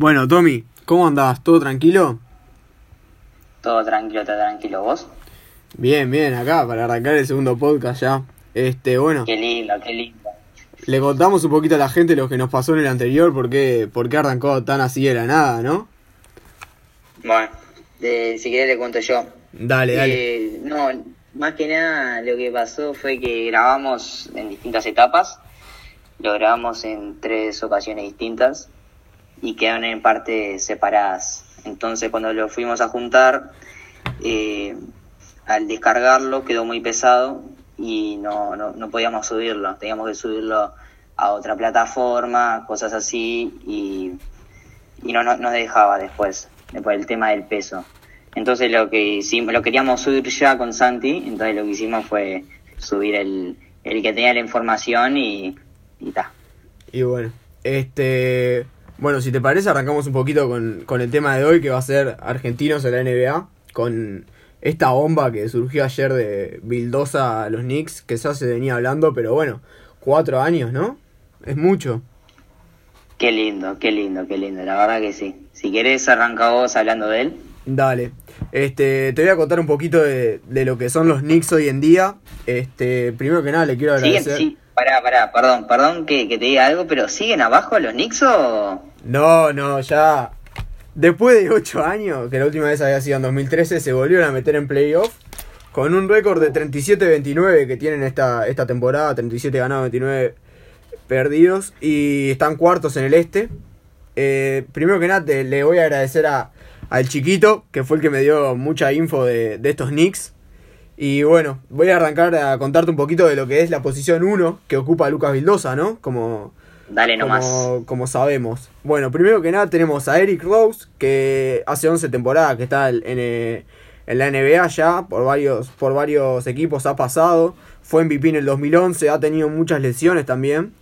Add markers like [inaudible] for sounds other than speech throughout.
Bueno, Tommy, ¿cómo andás? ¿Todo tranquilo? Todo tranquilo, todo tranquilo. ¿Vos? Bien, bien, acá para arrancar el segundo podcast ya. Este, bueno, Qué lindo, qué lindo. le contamos un poquito a la gente lo que nos pasó en el anterior, por qué, por qué arrancó tan así de la nada, ¿no? Bueno, si querés le cuento yo. Dale, dale. Eh, no, más que nada lo que pasó fue que grabamos en distintas etapas. Lo grabamos en tres ocasiones distintas y quedaron en partes separadas. Entonces cuando lo fuimos a juntar, eh, al descargarlo quedó muy pesado y no, no, no podíamos subirlo. Teníamos que subirlo a otra plataforma, cosas así, y, y no, no nos dejaba después, por el tema del peso. Entonces lo que hicimos, lo queríamos subir ya con Santi, entonces lo que hicimos fue subir el, el que tenía la información y, y ta. Y bueno, este. Bueno, si te parece, arrancamos un poquito con, con el tema de hoy, que va a ser argentinos en la NBA, con esta bomba que surgió ayer de Bildosa a los Knicks, que ya se venía hablando, pero bueno, cuatro años, ¿no? Es mucho. Qué lindo, qué lindo, qué lindo, la verdad que sí. Si querés arranca vos hablando de él. Dale. Este, te voy a contar un poquito de, de lo que son los Knicks hoy en día. Este, primero que nada le quiero agradecer. Sí, pará, pará, perdón, perdón que, que te diga algo, pero ¿siguen abajo los Knicks o...? No, no, ya. Después de 8 años, que la última vez había sido en 2013, se volvieron a meter en playoff. Con un récord de 37-29 que tienen esta, esta temporada, 37 ganados, 29 perdidos. Y están cuartos en el este. Eh, primero que nada, te- le voy a agradecer a, al chiquito, que fue el que me dio mucha info de, de estos Knicks. Y bueno, voy a arrancar a contarte un poquito de lo que es la posición 1 que ocupa Lucas Vildosa, ¿no? Como, Dale nomás. como, como sabemos. Bueno, primero que nada tenemos a Eric Rose, que hace 11 temporadas que está en, eh, en la NBA ya, por varios, por varios equipos ha pasado. Fue MVP en el 2011, ha tenido muchas lesiones también.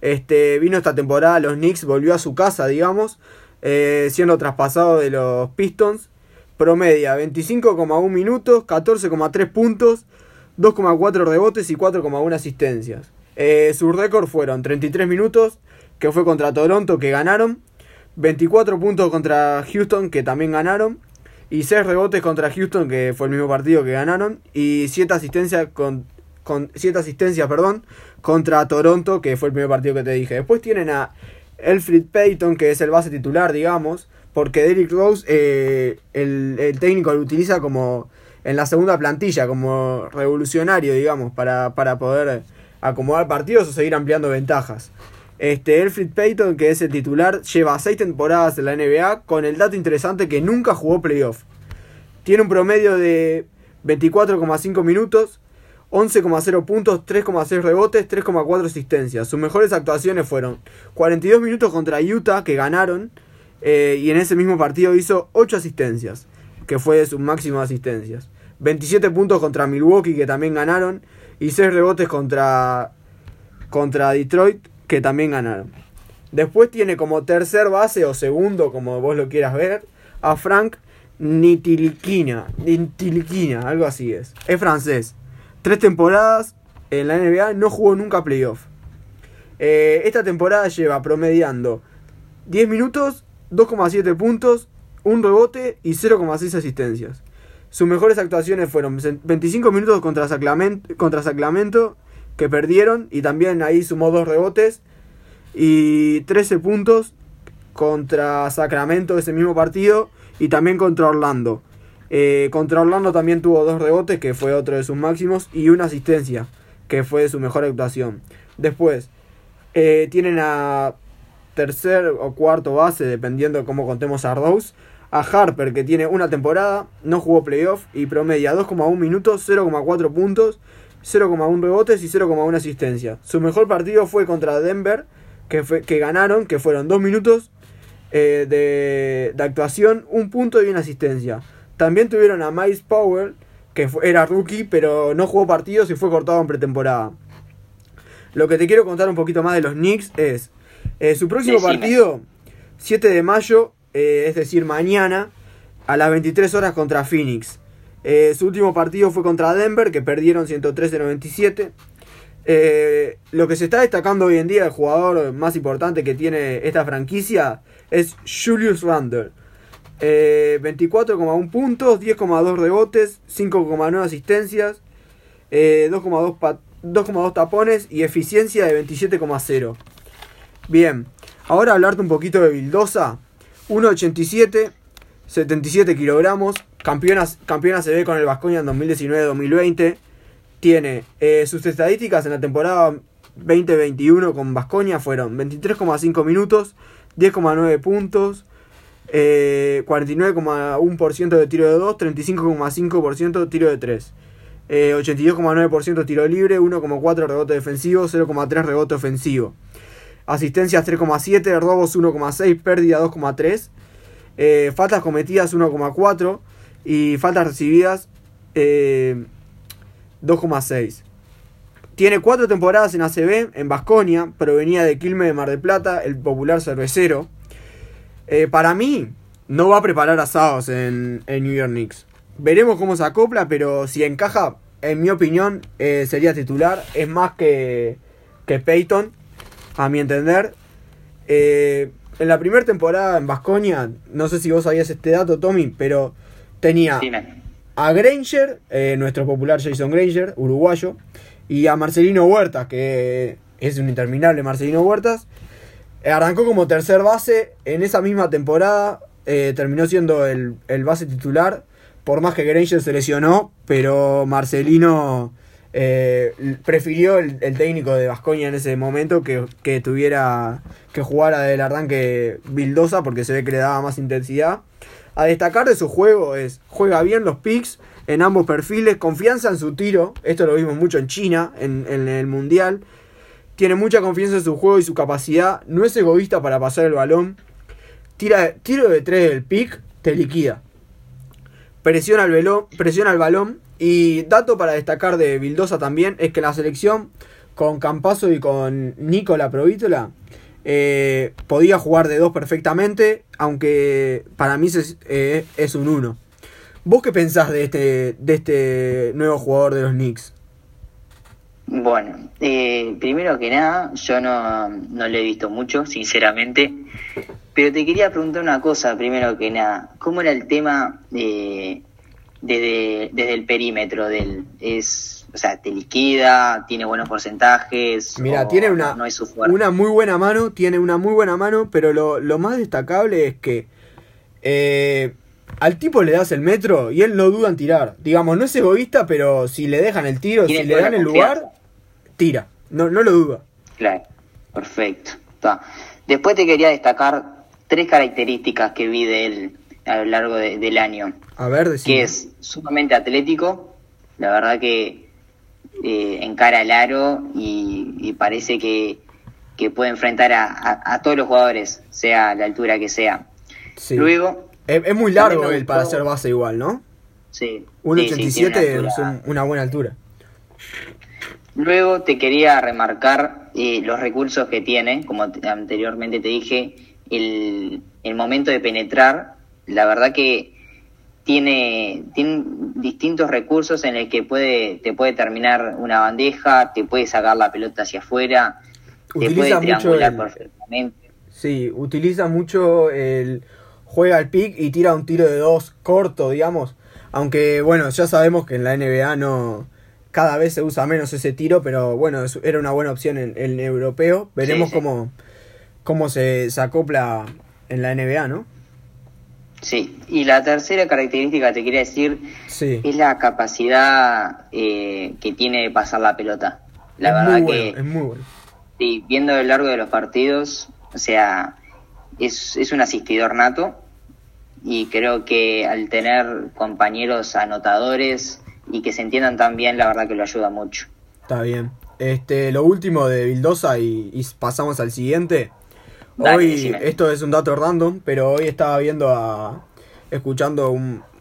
Este, vino esta temporada a los Knicks, volvió a su casa, digamos, eh, siendo traspasado de los Pistons. Promedia 25,1 minutos, 14,3 puntos, 2,4 rebotes y 4,1 asistencias. Eh, sus récords fueron 33 minutos, que fue contra Toronto, que ganaron. 24 puntos contra Houston, que también ganaron. Y 6 rebotes contra Houston, que fue el mismo partido que ganaron. Y 7 asistencias, con, con, siete asistencias perdón, contra Toronto, que fue el primer partido que te dije. Después tienen a Elfrid Payton, que es el base titular, digamos. Porque Derrick Rose, eh, el, el técnico lo utiliza como en la segunda plantilla, como revolucionario, digamos, para, para poder acomodar partidos o seguir ampliando ventajas. Este, Elfrid Payton, que es el titular, lleva 6 temporadas en la NBA con el dato interesante que nunca jugó playoff. Tiene un promedio de 24,5 minutos, 11,0 puntos, 3,6 rebotes, 3,4 asistencias. Sus mejores actuaciones fueron 42 minutos contra Utah, que ganaron, eh, y en ese mismo partido hizo 8 asistencias, que fue de sus máximas asistencias. 27 puntos contra Milwaukee, que también ganaron, y 6 rebotes contra, contra Detroit, que también ganaron. Después tiene como tercer base o segundo, como vos lo quieras ver, a Frank Nitilikina. Nitilikina, algo así es. Es francés. Tres temporadas en la NBA, no jugó nunca playoff. Eh, esta temporada lleva promediando 10 minutos, 2,7 puntos, un rebote y 0,6 asistencias. Sus mejores actuaciones fueron 25 minutos contra Sacramento, que perdieron, y también ahí sumó dos rebotes, y 13 puntos contra Sacramento ese mismo partido, y también contra Orlando. Eh, contra Orlando también tuvo dos rebotes, que fue otro de sus máximos, y una asistencia, que fue su mejor actuación. Después, eh, tienen a tercer o cuarto base, dependiendo de cómo contemos a Rose. A Harper, que tiene una temporada, no jugó playoff y promedia 2,1 minutos, 0,4 puntos, 0,1 rebotes y 0,1 asistencia. Su mejor partido fue contra Denver, que, fue, que ganaron, que fueron 2 minutos eh, de, de actuación, un punto y una asistencia. También tuvieron a Miles Powell, que fue- era rookie, pero no jugó partidos y fue cortado en pretemporada. Lo que te quiero contar un poquito más de los Knicks es eh, su próximo Decime. partido, 7 de mayo, eh, es decir, mañana, a las 23 horas contra Phoenix. Eh, su último partido fue contra Denver, que perdieron 113-97. Eh, lo que se está destacando hoy en día, el jugador más importante que tiene esta franquicia, es Julius Randle. 24,1 puntos, 10,2 rebotes, 5,9 asistencias, 2,2 tapones y eficiencia de 27,0. Bien, ahora hablarte un poquito de Vildosa. 1,87, 77 kilogramos, campeona, se ve con el Vascoña en 2019-2020. Tiene eh, sus estadísticas en la temporada 2021 con Vascoña fueron 23,5 minutos, 10,9 puntos, 49,1% eh, de tiro de 2, 35,5% de tiro de 3. 82,9% eh, tiro libre, 1,4 rebote defensivo, 0,3 rebote ofensivo. Asistencias 3,7, robos 1,6, pérdida 2,3. Eh, faltas cometidas 1,4 y faltas recibidas 2,6. Tiene cuatro temporadas en ACB, en Basconia, provenía de Quilme de Mar del Plata, el popular cervecero. Eh, para mí, no va a preparar asados en, en, New York Knicks. Veremos cómo se acopla, pero si encaja, en mi opinión, eh, sería titular. Es más que, que Peyton, a mi entender. Eh, en la primera temporada en Basconia, no sé si vos sabías este dato, Tommy, pero tenía a Granger, nuestro popular Jason Granger, uruguayo, y a Marcelino Huertas, que es un interminable Marcelino Huertas eh, arrancó como tercer base. En esa misma temporada eh, terminó siendo el, base titular. Por más que Granger se lesionó, pero Marcelino eh, prefirió el, técnico de Vascoña en ese momento que, que, tuviera que jugara del arranque Bildosa porque se ve que le daba más intensidad. A destacar de su juego es, juega bien los picks en ambos perfiles, confianza en su tiro, esto lo vimos mucho en China, en, en el Mundial, tiene mucha confianza en su juego y su capacidad. No es egoísta para pasar el balón. Tira, tiro de tres del pick, te liquida. Presiona el, velo, presiona el balón. Y dato para destacar de Vildosa también es que la selección con Campazo y con Nicola Provítola eh, podía jugar de dos perfectamente, aunque para mí es, eh, es un uno. ¿Vos qué pensás de este, de este nuevo jugador de los Knicks? Bueno, eh, primero que nada, yo no, no lo he visto mucho, sinceramente, pero te quería preguntar una cosa, primero que nada, ¿cómo era el tema de, desde, desde el perímetro del es o sea, te liquida, tiene buenos porcentajes. Mira, tiene una, una muy buena mano, tiene una muy buena mano, pero lo, lo más destacable es que eh, al tipo le das el metro y él no duda en tirar. Digamos, no es egoísta, pero si le dejan el tiro, si le dan el lugar, tira, no, no lo duda. Claro, perfecto. Después te quería destacar tres características que vi de él a lo largo del año. A ver, Que es sumamente atlético, la verdad que eh, encara el aro y, parece que, puede enfrentar a, todos los jugadores, sea la altura que sea. Luego... Es, muy largo él para hacer base igual, ¿no? Sí. 1.87 es una buena altura. Luego te quería remarcar eh, los recursos que tiene, como anteriormente te dije, el, momento de penetrar, la verdad que tiene, tiene distintos recursos en el que puede, te puede terminar una bandeja, te puede sacar la pelota hacia afuera, te puede triangular perfectamente. Sí, utiliza mucho el juega al pick y tira un tiro de dos corto, digamos. Aunque bueno, ya sabemos que en la NBA no, cada vez se usa menos ese tiro, pero bueno, era una buena opción en el europeo. Veremos Cómo, cómo se, acopla en la NBA, ¿no? Sí, y la tercera característica te quería decir es la capacidad eh, que tiene de pasar la pelota. La verdad que es muy bueno. Sí, viendo a lo largo de los partidos, o sea, es, es un asistidor nato y creo que al tener compañeros anotadores y que se entiendan tan bien, la verdad que lo ayuda mucho. Está bien. Este, lo último de Vildosa y, pasamos al siguiente. Hoy, esto es un dato random, pero hoy estaba viendo a. escuchando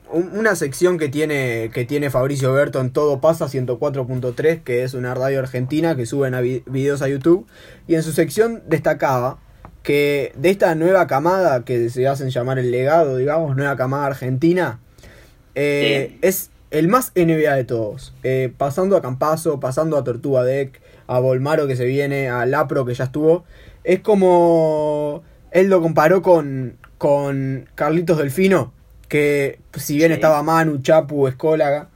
una sección que tiene, que tiene Fabricio Berto en Todo Pasa 104.3, que es una radio argentina que suben a videos a YouTube. Y en su sección destacaba que de esta nueva camada que se hacen llamar el legado, digamos, nueva camada argentina, eh, es el más NBA de todos. Eh, pasando a Campazo, pasando a Tortuga Deck, a Volmaro que se viene, a Lapro que ya estuvo. Es como. Él lo comparó con, con Carlitos Delfino, que si bien estaba Manu, Chapu, Escólaga,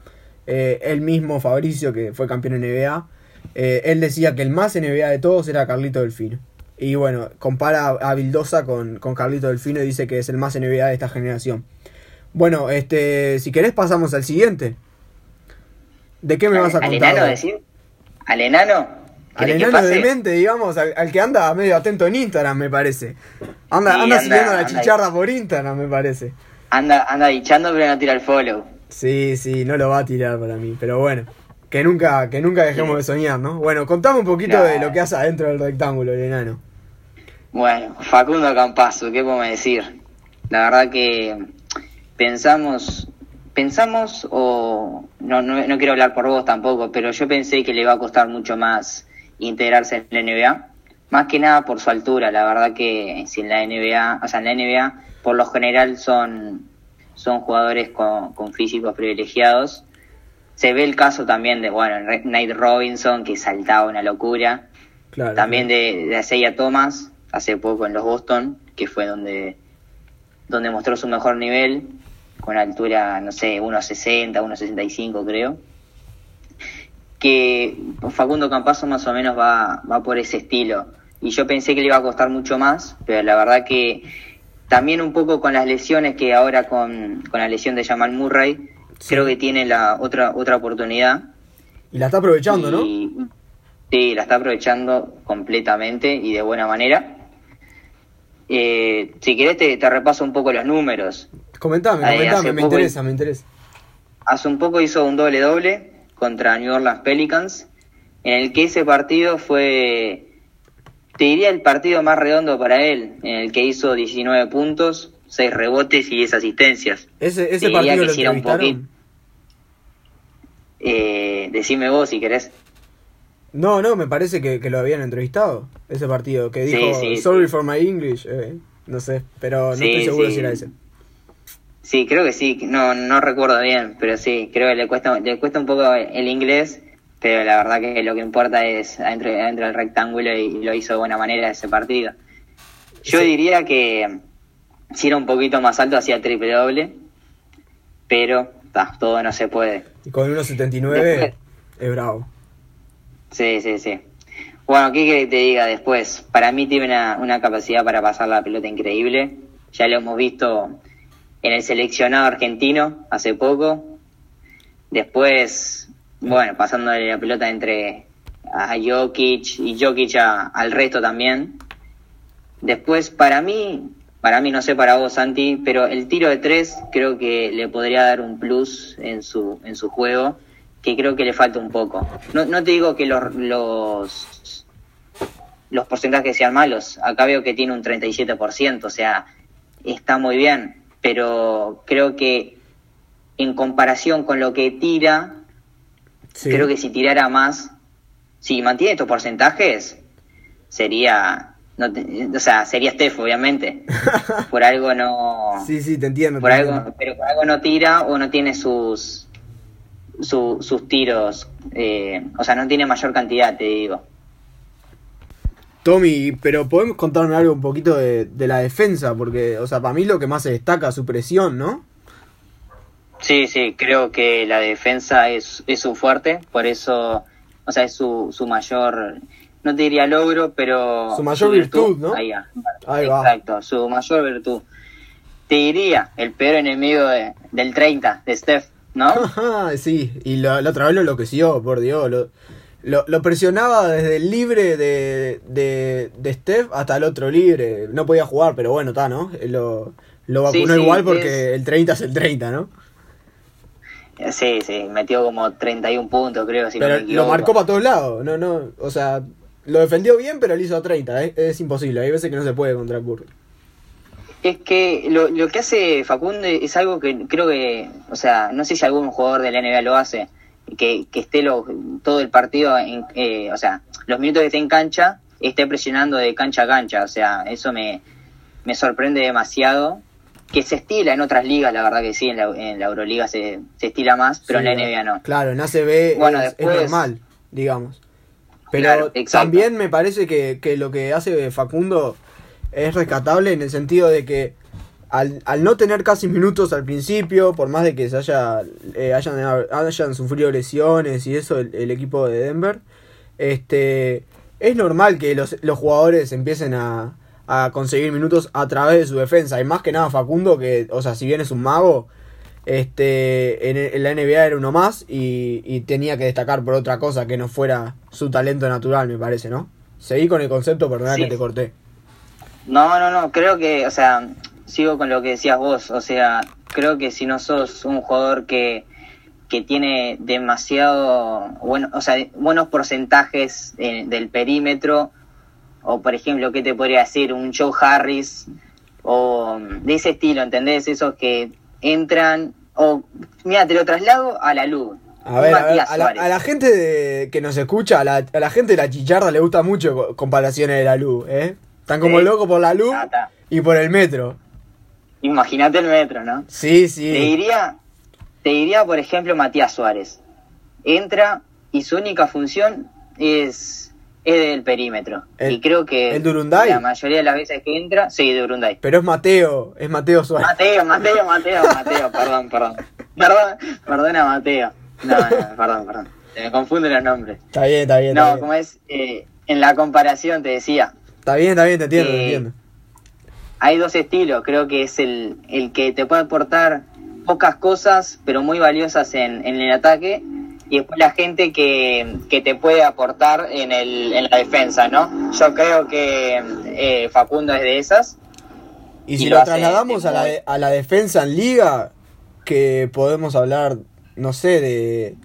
eh, él mismo, Fabricio, que fue campeón en NBA, eh, él decía que el más NBA de todos era Carlitos Delfino. Y bueno, compara a Vildosa con, con Carlito Delfino y dice que es el más NBA de esta generación. Bueno, este, si querés pasamos al siguiente. ¿De qué me vas a contar? ¿Al enano decir? ¿Al enano? Al enano de mente, digamos, al, que anda medio atento en Instagram, me parece. Anda, anda, siguiendo la chicharra por Instagram, me parece. Anda, anda dichando, pero no tira el follow. Sí, sí, no lo va a tirar para mí, pero bueno. Que nunca, que nunca dejemos de soñar, ¿no? Bueno, contame un poquito de lo que hace adentro del rectángulo, el enano. Bueno, Facundo Campazo, ¿qué podemos decir? La verdad que pensamos, pensamos o no, no, quiero hablar por vos tampoco, pero yo pensé que le iba a costar mucho más integrarse en la NBA, más que nada por su altura, la verdad que si en la NBA, o sea, en la NBA por lo general son, son jugadores con, con físicos privilegiados. Se ve el caso también de, bueno, Nate Robinson, que saltaba una locura. también de, de Isaiah Thomas, hace poco en los Boston, que fue donde, donde mostró su mejor nivel, con altura, no sé, 1,60, 1,65 creo. Que Facundo Campazo más o menos va, va por ese estilo. Y yo pensé que le iba a costar mucho más, pero la verdad que también un poco con las lesiones que ahora con, con la lesión de Jamal Murray, creo que tiene la otra, otra oportunidad. Y la está aprovechando, ¿no? Sí, la está aprovechando completamente y de buena manera. Eh, si querés te, repaso un poco los números. Comentame, comentame, me interesa, me interesa. Hace un poco hizo un doble doble contra New Orleans Pelicans, en el que ese partido fue, te diría el partido más redondo para él, en el que hizo 19 puntos, 6 rebotes y 10 asistencias. Ese, ese partido lo entrevistaron. Eh, decime vos si querés. No, no, me parece que, lo habían entrevistado, ese partido, que dijo, sorry for my English, eh, no sé, pero no estoy seguro si era ese. Sí, creo que sí, no, no recuerdo bien, pero sí, creo que le cuesta, le cuesta un poco el inglés, pero la verdad que lo que importa es adentro, del rectángulo y lo hizo de buena manera ese partido. Yo diría que si era un poquito más alto hacía triple doble, pero todo no se puede. Y con 1.79 es bravo. Sí, sí, sí. Bueno, ¿qué que te diga después? Para mí tiene una, capacidad para pasar la pelota increíble. Ya lo hemos visto en el seleccionado argentino hace poco. Después, bueno, pasándole la pelota entre a Jokic y Jokic al resto también. Después, para mí, para mí no sé para vos, Santi, pero el tiro de tres creo que le podría dar un plus en su, en su juego que creo que le falta un poco. No, no te digo que los, los, los porcentajes sean malos. Acá veo que tiene un 37%, o sea, está muy bien. Pero creo que en comparación con lo que tira, creo que si tirara más, si mantiene estos porcentajes, sería no o sea, sería Steph, obviamente. [laughs] Por algo no. Sí, sí, te entiendo. Por algo, pero por algo no tira o no tiene sus sus tiros. Eh, o sea, no tiene mayor cantidad, te digo. Tommy, pero podemos contarme algo un poquito de, la defensa, porque, o sea, para mí lo que más se destaca es su presión, ¿no? Sí, sí, creo que la defensa es, es su fuerte, por eso, o sea, es su, su mayor, no te diría logro, pero... Su mayor virtud, ¿no? Ahí, Exacto, su mayor virtud. Te diría, el peor enemigo del 30, de Steph, ¿no? [laughs] sí, y la, otra vez lo enloqueció, por Dios. Lo, lo, presionaba desde el libre de, de, de, Steph hasta el otro libre. No podía jugar, pero bueno, está, ¿no? Lo, lo vacunó igual porque el 30 es el 30, ¿no? Sí, sí, metió como 31 puntos, creo. Si pero lo marcó para todos lados, no, no, o sea, lo defendió bien, pero le hizo 30, ¿eh? es imposible, hay veces que no se puede contra Curry es que lo, lo que hace Facundo es algo que creo que, o sea, no sé si algún jugador de la NBA lo hace, que, que esté lo, todo el partido, en, eh, o sea, los minutos que esté en cancha, esté presionando de cancha a cancha, o sea, eso me, me sorprende demasiado que se estila en otras ligas, la verdad que sí, en la, en la Euroliga se, se estila más, pero Sí, en la NBA no. Claro, en ACB Bueno, es, es después- normal, digamos. Pero Claro, también me parece que, que lo que hace Facundo es rescatable en el sentido de que al, al no tener casi minutos al principio, por más de que se haya, eh, hayan, hayan sufrido lesiones y eso el, el equipo de Denver, este es normal que los, los jugadores empiecen a, a conseguir minutos a través de su defensa. Y más que nada Facundo, que, o sea, si bien es un mago, este en, en la NBA era uno más y, y tenía que destacar por otra cosa que no fuera su talento natural, me parece, ¿no? Seguí con el concepto, perdona Sí. que te corté. No, no, no, creo que, o sea, sigo con lo que decías vos, o sea, creo que si no sos un jugador que, que tiene demasiado, bueno, o sea, buenos porcentajes eh, del perímetro, o por ejemplo, ¿qué te podría decir? Un Joe Harris, o mm, de ese estilo, ¿entendés? Esos que entran, o, mira, te lo traslado a la luz. A ver, a, ver, Matías a la, Suárez. a la gente de- que nos escucha, a la, a la gente de la chicharda le gusta mucho co- comparaciones de la luz, ¿eh? Están como Sí. locos por la luz Ah, y por el metro. Imagínate el metro, ¿no? Sí, Te sí. diría, te diría, por ejemplo, Matías Suárez. Entra y su única función es, es del perímetro. El- y creo que el de Urunday. la mayoría de las veces que entra, sí, de Urunday. Pero es Mateo, es Mateo Suárez. Mateo, Mateo, Mateo, [laughs] Mateo, perdón, perdón. Perdón, perdona Mateo. No, no, perdón, perdón. Se me confunden los nombres. Está bien, está bien. Está No, bien, como es, eh, en la comparación te decía, está bien, está bien, te entiendo, te Eh, entiendo. Hay dos estilos. Creo que es el, el que te puede aportar pocas cosas, pero muy valiosas en, en el ataque. Y después la gente que, que te puede aportar en, el, en la defensa, ¿no? Yo creo que eh, Facundo es de esas. Y y si lo trasladamos a la, a la defensa en liga, que podemos hablar, no sé, de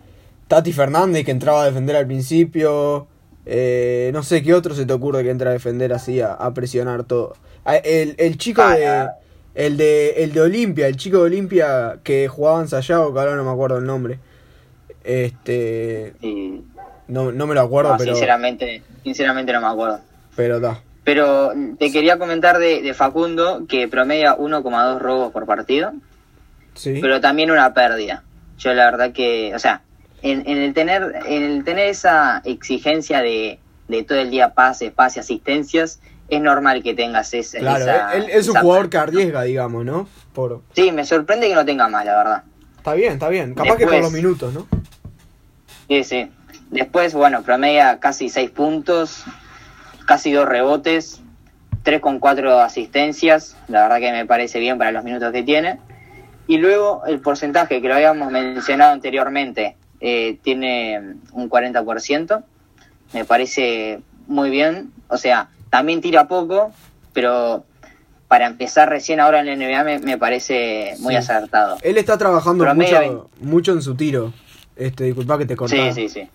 Tati Fernández que entraba a defender al principio. eh, no sé qué otro se te ocurre que entra a defender así, a, a presionar todo. Ah, El, el chico Ah, de. El de, el de Olimpia, el chico de Olimpia que jugaba en Sayago, que ahora no me acuerdo el nombre. Este. No, no me lo acuerdo, no, pero. sinceramente, sinceramente no me acuerdo. Pero está. Pero te quería comentar de, de Facundo que promedia 1,2 robos por partido. Sí. pero también una pérdida. Yo la verdad que, o sea, en, en el tener en el tener esa exigencia de, de todo el día pases, pase, asistencias, es normal que tengas esa. Claro, esa- él es un jugador que arriesga, digamos, ¿no? Por... Sí, me sorprende que no tenga más, la verdad. Está bien, está bien. Capaz que por los minutos, ¿no? Sí, sí. Después, bueno, promedia casi 6 puntos, casi 2 rebotes, 3,4 asistencias. La verdad que me parece bien para los minutos que tiene. Y luego el porcentaje que lo habíamos mencionado anteriormente, eh, tiene un 40%. Me parece muy bien. O sea, también tira poco, pero para empezar recién ahora en la NBA me, me parece muy Sí. acertado. Él está trabajando mucho, mucho en su tiro. Este, disculpa que te corté. Sí, sí, sí.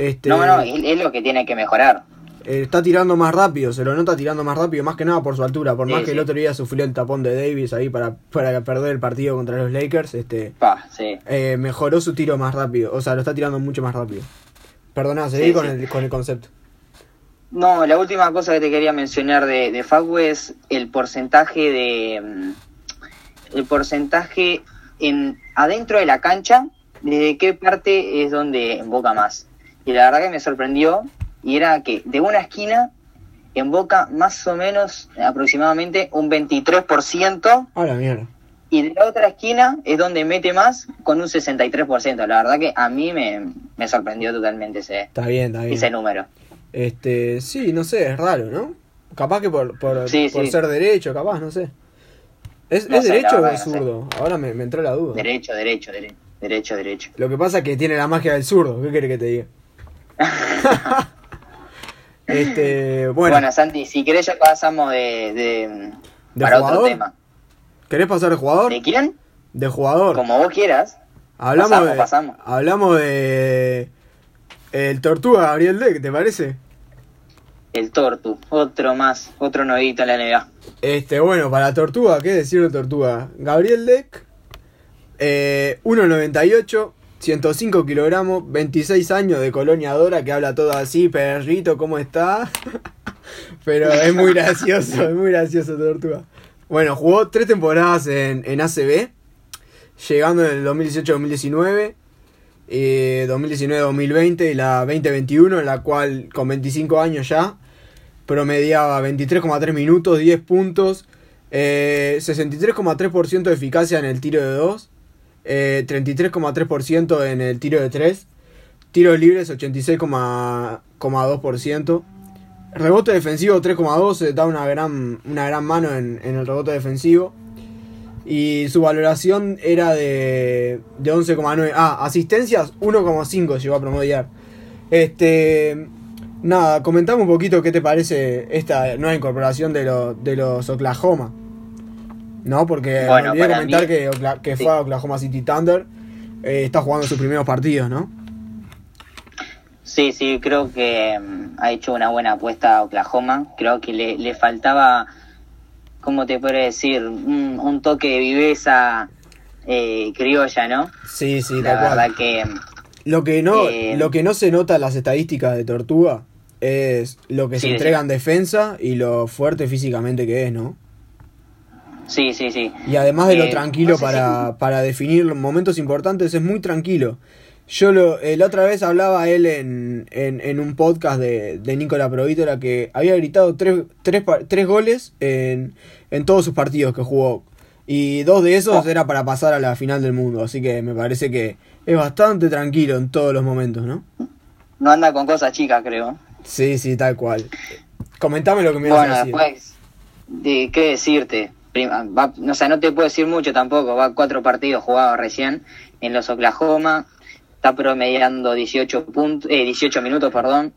Este, No, no, es, es lo que tiene que mejorar. eh, está tirando más rápido, se lo nota tirando más rápido, más que nada por su altura. Por Sí, más que el otro día sufrió el tapón de Davis ahí para, para perder el partido contra los Lakers, este, Pa, sí. eh, mejoró su tiro más rápido. O sea, lo está tirando mucho más rápido. Perdona, seguí con. El, con el concepto. No, la última cosa que te quería mencionar de, de Facu es el porcentaje de. mm, El porcentaje en adentro de la cancha, desde qué parte es donde invoca más. Y la verdad que me sorprendió, y era que de una esquina invoca más o menos aproximadamente un 23%, A la mierda. y de la otra esquina es donde mete más con un 63%. La verdad que a mí me, me sorprendió totalmente ese, Está bien, está bien. ese número. Este, sí, no sé, es raro, ¿no? Capaz que por, por, Sí, por sí. ser derecho, capaz, no sé. ¿Es, No es sé, derecho o es que no sé. zurdo? Ahora me, me entró la duda. Derecho, derecho, derecho, derecho, derecho. Lo que pasa es que tiene la magia del zurdo, ¿qué quiere que te diga? [laughs] este, bueno, Bueno, Santi, si querés ya pasamos de, de, ¿De para jugador? otro tema. ¿querés pasar de jugador? ¿De quién? De jugador. Como vos quieras. Hablamos pasamos, de, pasamos. hablamos de el Tortuga Gabriel Deck, ¿te parece? El Tortu, otro más, otro nuevito en la NBA. Este, bueno, para Tortuga, ¿qué decir de Tortuga? Gabriel Deck, eh, 1.98, 105 kilogramos, 26 años de colonia Dora, que habla todo así, perrito, ¿cómo está? [laughs] Pero es muy gracioso, es muy gracioso Tortuga. Bueno, jugó tres temporadas en, en ACB, llegando en el 2018-2019, eh, 2019-2020 y la 2021, en la cual con 25 años ya promediaba 23,3 minutos, 10 puntos, eh, 63,3% de eficacia en el tiro de 2, eh, 33,3% en el tiro de 3, tiros libres 86,2%. Rebote defensivo 3,2, se da una gran, una gran mano en, el rebote defensivo. Y su valoración era de, de 11,9. Ah, asistencias 1,5 llegó a promediar. Este. Nada, comentame un poquito qué te parece esta nueva incorporación de, lo, de los Oklahoma. ¿No? Porque Bueno, olvidé comentar mí- que, que sí. fue a Oklahoma City Thunder. eh, está jugando sus primeros partidos, ¿no? Sí, sí, creo que mm, ha hecho una buena apuesta a Oklahoma. Creo que le, le faltaba, ¿cómo te puedo decir? Un, un toque de viveza eh, criolla, ¿no? Sí, sí, La cual. verdad que Lo que no, Eh, lo que no se nota en las estadísticas de Tortuga es lo que Sí, se sí. entrega en defensa y lo fuerte físicamente que es, ¿no? sí, sí, sí. Y además de lo Eh, tranquilo no sé para, para definir momentos importantes, es muy tranquilo. Yo lo, eh, la otra vez hablaba él en, en, en un podcast de, de Nicola Provítola que había gritado tres, tres, tres goles en, en todos sus partidos que jugó. Y dos de esos Oh. era para pasar a la final del mundo. Así que me parece que es bastante tranquilo en todos los momentos, ¿no? No anda con cosas chicas, creo. Sí, sí, tal cual. Comentame lo que me Bueno, a decir. después, de qué decirte. Prima- va- o sea, no te puedo decir mucho tampoco. Va cuatro partidos jugados recién en los Oklahoma. Está promediando 18, puntos, eh, 18 minutos, perdón.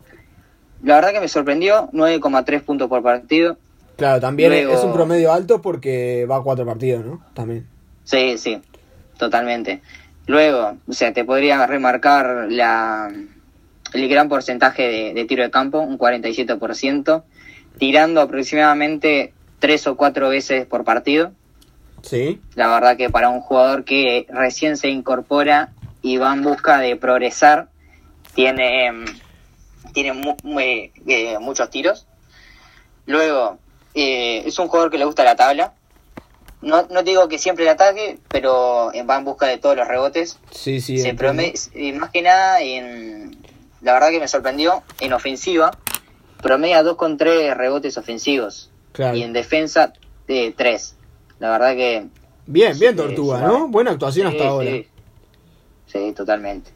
La verdad que me sorprendió, 9,3 puntos por partido. Claro, también Luego- es un promedio alto porque va a cuatro partidos, ¿no? También. Sí, sí, totalmente. Luego, o sea, te podría remarcar la, el gran porcentaje de, de tiro de campo, un 47%, tirando aproximadamente tres o cuatro veces por partido. Sí. La verdad que para un jugador que recién se incorpora y va en busca de progresar, tiene, em, tiene mu- muy- eh, muchos tiros. Luego, eh, es un jugador que le gusta la tabla. No, no digo que siempre el ataque, pero eh, va en busca de todos los rebotes. Sí, sí. se eh, más que nada, en, la verdad que me sorprendió, en ofensiva, promedia 2,3 rebotes ofensivos. Claro. Y en defensa, eh, 3. La verdad que Bien, bien Tortuga, ¿no? Buena actuación Sí, hasta ahora. Sí. Sí, totalmente.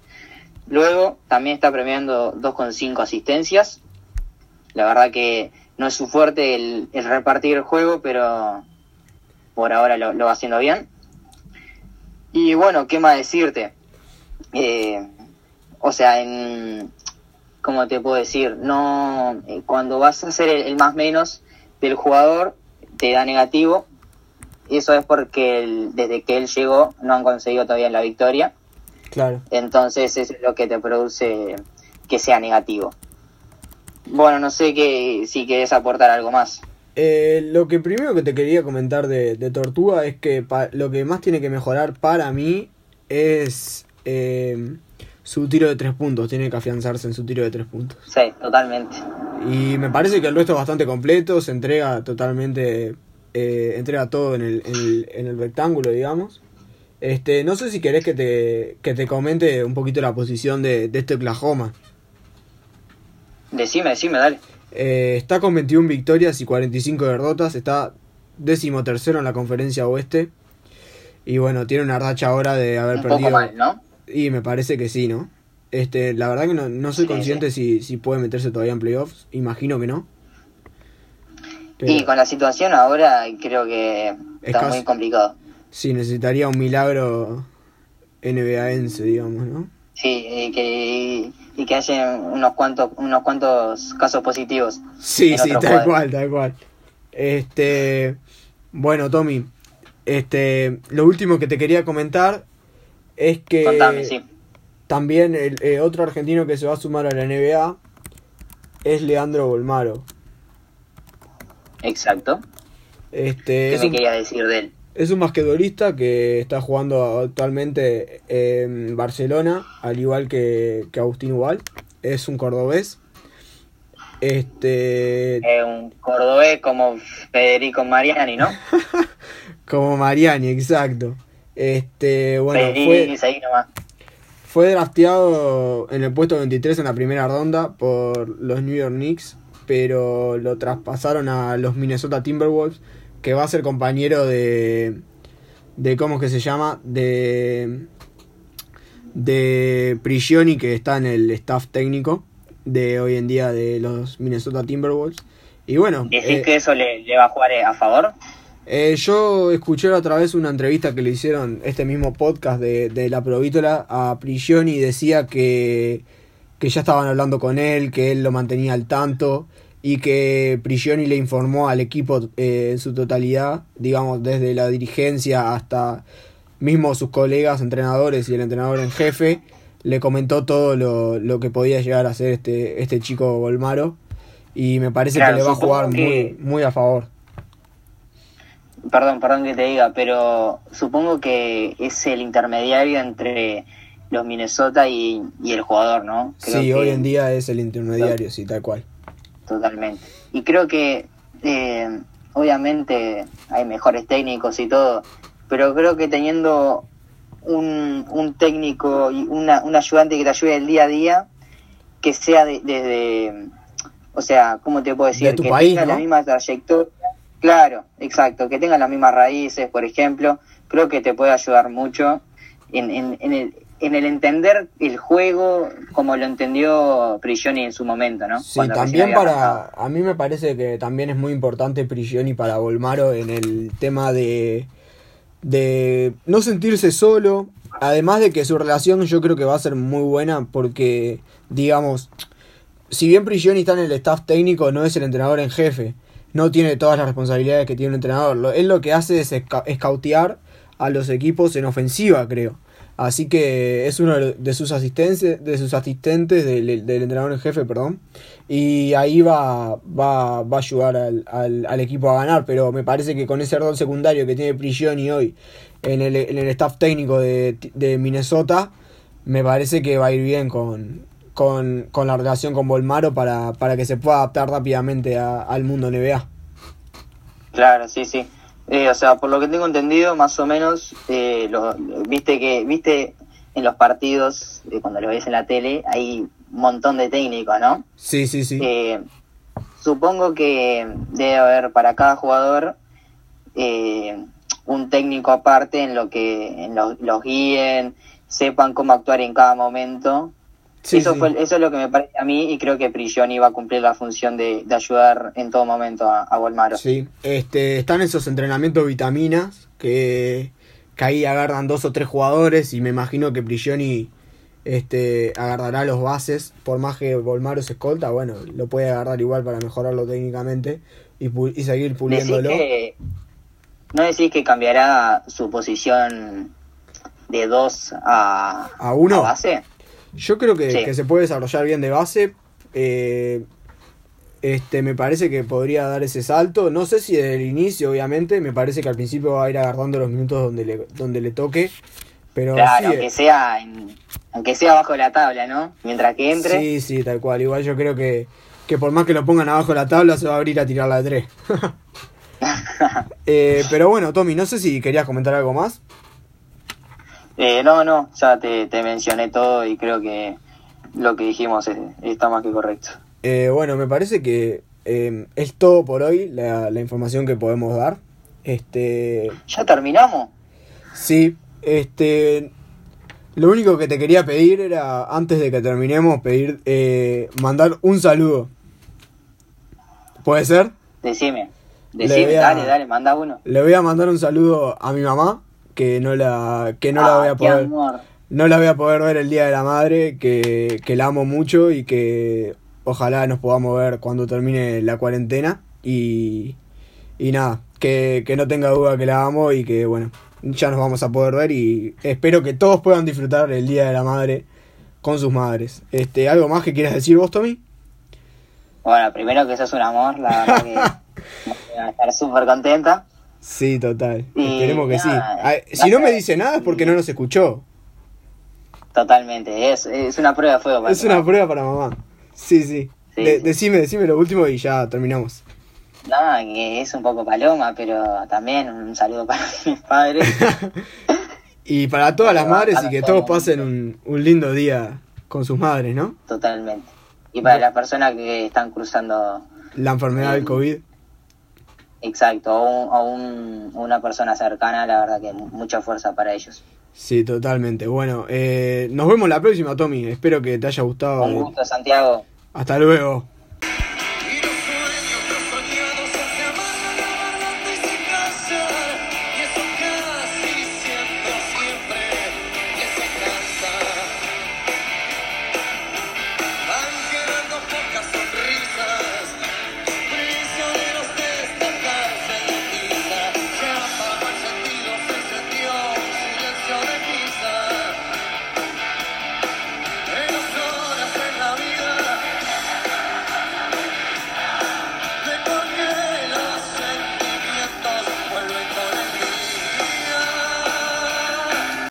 Luego también está premiando 2,5 asistencias. La verdad que no es su fuerte el, repartir el juego, pero por ahora lo, va haciendo bien. Y bueno, ¿qué más decirte? Eh, o sea, en, ¿cómo te puedo decir? No, eh, cuando vas a ser el, el más menos del jugador, te da negativo. Eso es porque el- desde que él llegó no han conseguido todavía la victoria. Claro. Entonces eso es lo que te produce que sea negativo. Bueno, no sé que, si querés aportar algo más. Eh, lo que primero que te quería comentar de, de Tortuga es que pa- lo que más tiene que mejorar para mí es eh, su tiro de tres puntos. Tiene que afianzarse en su tiro de tres puntos. Sí, totalmente. Y me parece que el resto es bastante completo, se entrega totalmente, eh, entrega todo en el, en el, en el rectángulo, digamos. Este, no sé si querés que te, que te comente un poquito la posición de, de este Oklahoma. Decime, decime, dale. Eh, está con 21 victorias y 45 derrotas, está décimo tercero en la conferencia oeste. Y bueno, tiene una racha ahora de haber Un perdido. poco mal, ¿no? Y me parece que sí, ¿no? Este, la verdad que no, no soy Sí, consciente Si, si puede meterse todavía en playoffs. Imagino que no. Pero- Y con la situación ahora creo que está muy complicado. Sí, necesitaría un milagro NBAense, digamos, ¿no? Sí, y que, y que haya unos cuantos, unos cuantos casos positivos. Sí, sí, tal cual, tal cual. Este, bueno, Tommy, este, lo último que te quería comentar es que Contame, sí. también el eh, otro argentino que se va a sumar a la NBA es Leandro Bolmaro. Exacto. Este, ¿Qué es me un- querías decir de él? Es un basquetbolista que está jugando actualmente en Barcelona, al igual que, que Agustín Ubal. Es un cordobés. Este. Eh, un cordobés como Federico Mariani, ¿no? [laughs] como Mariani, exacto. Este, bueno, Feliz, ahí nomás. Fue drafteado en el puesto 23 en la primera ronda por los New York Knicks, pero lo traspasaron a los Minnesota Timberwolves, que va a ser compañero de de cómo es que se llama, de de Prigioni que está en el staff técnico de hoy en día de los Minnesota Timberwolves. Y bueno, ¿Decís eh, que eso le, le, va a jugar a favor? Eh, yo escuché otra vez una entrevista que le hicieron este mismo podcast de, de la Provítola a Prigioni y decía que, que ya estaban hablando con él, que él lo mantenía al tanto y que Prigioni le informó al equipo eh, en su totalidad, digamos, desde la dirigencia hasta mismo sus colegas, entrenadores y el entrenador en jefe, le comentó todo lo, lo que podía llegar a hacer este, este chico Golmaro y me parece que le va a jugar muy, muy a favor perdón, perdón que te diga, pero supongo que es el intermediario entre los Minnesota y, el jugador, ¿no? sí, hoy en día es el intermediario, sí, tal cual. Totalmente. Y creo que, eh, obviamente, hay mejores técnicos y todo, pero creo que teniendo un, un técnico y una, un ayudante que te ayude el día a día, que sea desde, o sea, ¿cómo te puedo decir? que tenga la misma trayectoria Claro, exacto, que tengan las mismas raíces, por ejemplo, creo que te puede ayudar mucho en, en, en, el, en el entender el juego como lo entendió Prigioni en su momento, ¿no? Sí, también para, a mí me parece que también es muy importante Prigioni para Volmaro en el tema de, de no sentirse solo, además de que su relación yo creo que va a ser muy buena porque, digamos, si bien Prigioni está en el staff técnico, no es el entrenador en jefe no tiene todas las responsabilidades que tiene un entrenador. Lo, él lo que hace es escautear a los equipos en ofensiva, creo. Así que es uno de sus asistentes, de sus asistentes del, entrenador en jefe, perdón. Y ahí va, va, va a ayudar al, al, equipo a ganar. Pero me parece que con ese rol secundario que tiene Prigioni hoy en el, staff técnico de, de Minnesota, me parece que va a ir bien con, con, con la relación con Volmaro para, para que se pueda adaptar rápidamente al mundo NBA. Claro, sí, sí. Eh, o sea, por lo que tengo entendido, más o menos, eh, lo, viste que viste en los partidos, eh, cuando lo ves en la tele, hay un montón de técnicos, ¿no? Sí, sí, sí. supongo que debe haber para cada jugador un técnico aparte en lo que en los guíen, sepan cómo actuar en cada momento eso, Fue, eso es lo que me parece a mí y creo que Prigioni va a cumplir la función de, ayudar en todo momento a, a Sí, este, están esos entrenamientos vitaminas que, que ahí agarran dos o tres jugadores y me imagino que Prigioni este, agarrará los bases, por más que Volmaro se escolta, bueno, lo puede agarrar igual para mejorarlo técnicamente y, y seguir puliéndolo. ¿No decís que cambiará su posición de dos a, ¿A, uno? a base? Yo creo que, se puede desarrollar bien de base. Eh, este, me parece que podría dar ese salto. No sé si desde el inicio, obviamente. Me parece que al principio va a ir agarrando los minutos donde le, donde le toque. Pero claro, aunque, sea aunque sea abajo de la tabla, ¿no? Mientras que entre. Sí, sí, tal cual. Igual yo creo que, que por más que lo pongan abajo de la tabla, se va a abrir a tirar la de tres. [laughs] [laughs] Eh, pero bueno, Tommy, no sé si querías comentar algo más. Eh, no, no, ya te, mencioné todo y creo que lo que dijimos está más que correcto. Eh, bueno, me parece que eh, es todo por hoy la, información que podemos dar. Este. ¿Ya terminamos? Sí, este. Lo único que te quería pedir era, antes de que terminemos, pedir, mandar un saludo. ¿Puede ser? Decime. Decime, dale, dale, manda uno. Le voy a mandar un saludo a mi mamá, que no la, que no la voy a poder. No la voy a poder ver el Día de la Madre, que, que la amo mucho y que ojalá nos podamos ver cuando termine la cuarentena. Y, y nada, que, que no tenga duda que la amo y que bueno, ya nos vamos a poder ver y espero que todos puedan disfrutar el Día de la Madre con sus madres. Este, ¿Algo más que quieras decir vos, Tommy? Bueno, primero que sos un amor, la verdad que [laughs] voy a estar súper contenta. Sí, total. Esperemos que sí. si no me dice nada es porque no nos escuchó. Totalmente, es, es una prueba de fuego para Es una prueba para mamá. Sí, sí. Sí, De- sí. Decime, decime lo último y ya terminamos. Nada, que es un poco paloma, pero también un saludo para [laughs] mis padres. [laughs] Y para todas las madres y que todos pasen un, un lindo día con sus madres, ¿no? Totalmente. Y para las personas que están cruzando, La enfermedad del. COVID. Exacto, o, un- un- una persona cercana, la verdad que mucha fuerza para ellos. Sí, totalmente. Bueno, eh, nos vemos la próxima, Tommy. Espero que te haya gustado. Un gusto, Santiago. Hasta luego.